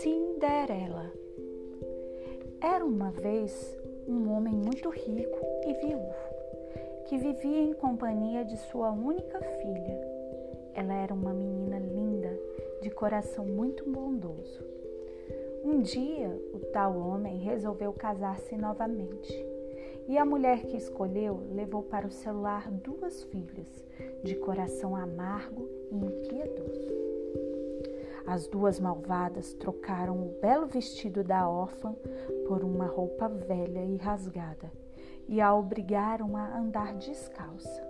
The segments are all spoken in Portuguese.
Cinderela Era uma vez um homem muito rico e viúvo que vivia em companhia de sua única filha. Ela era uma menina linda, de coração muito bondoso. Um dia, o tal homem resolveu casar-se novamente. E a mulher que escolheu levou para o seu lar duas filhas, de coração amargo e impiedoso. As duas malvadas trocaram o belo vestido da órfã por uma roupa velha e rasgada e a obrigaram a andar descalça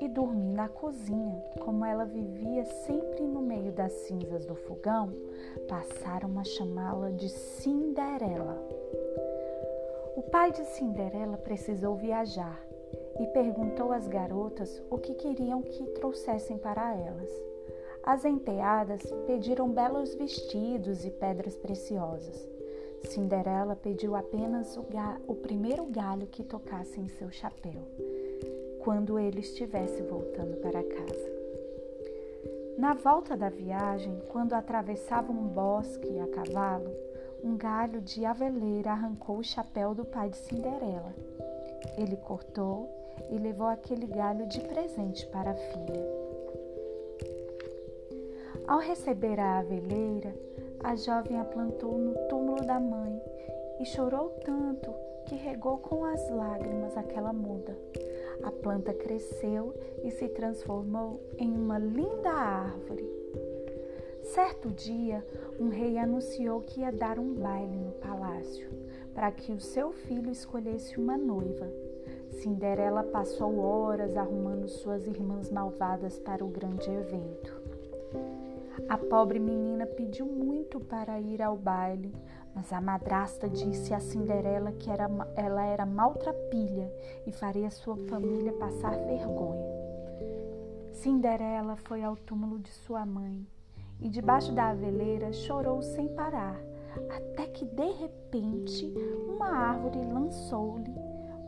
e dormir na cozinha. Como ela vivia sempre no meio das cinzas do fogão, passaram a chamá-la de Cinderela. O pai de Cinderela precisou viajar e perguntou às garotas o que queriam que trouxessem para elas. As enteadas pediram belos vestidos e pedras preciosas. Cinderela pediu apenas o, o primeiro galho que tocasse em seu chapéu quando ele estivesse voltando para casa. Na volta da viagem, quando atravessava um bosque a cavalo, um galho de aveleira arrancou o chapéu do pai de Cinderela. Ele cortou e levou aquele galho de presente para a filha. Ao receber a aveleira, a jovem a plantou no túmulo da mãe e chorou tanto que regou com as lágrimas aquela muda. A planta cresceu e se transformou em uma linda árvore. Certo dia, um rei anunciou que ia dar um baile no palácio para que o seu filho escolhesse uma noiva. Cinderela passou horas arrumando suas irmãs malvadas para o grande evento. A pobre menina pediu muito para ir ao baile, mas a madrasta disse a Cinderela que era, ela era maltrapilha e faria sua família passar vergonha. Cinderela foi ao túmulo de sua mãe e, debaixo da aveleira, chorou sem parar, até que de repente uma árvore lançou-lhe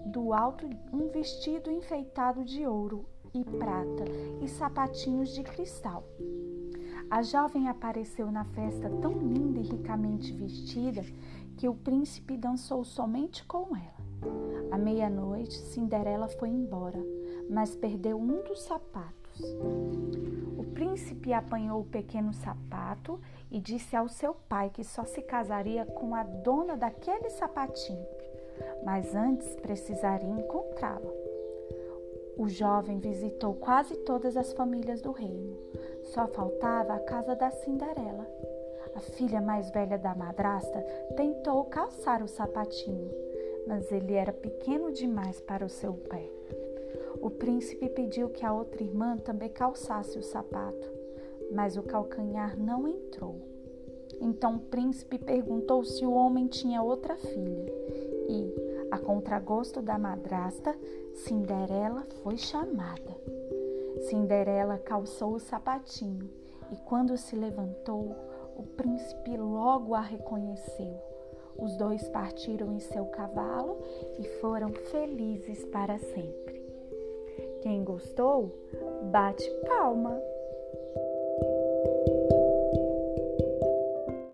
do alto um vestido enfeitado de ouro e prata e sapatinhos de cristal. A jovem apareceu na festa tão linda e ricamente vestida que o príncipe dançou somente com ela. À meia-noite, Cinderela foi embora, mas perdeu um dos sapatos. Príncipe apanhou o pequeno sapato e disse ao seu pai que só se casaria com a dona daquele sapatinho, mas antes precisaria encontrá-la. O jovem visitou quase todas as famílias do reino. Só faltava a casa da Cinderela. A filha mais velha da madrasta tentou calçar o sapatinho, mas ele era pequeno demais para o seu pé. O príncipe pediu que a outra irmã também calçasse o sapato, mas o calcanhar não entrou. Então o príncipe perguntou se o homem tinha outra filha e, a contragosto da madrasta, Cinderela foi chamada. Cinderela calçou o sapatinho e, quando se levantou, o príncipe logo a reconheceu. Os dois partiram em seu cavalo e foram felizes para sempre. Quem gostou, bate palma.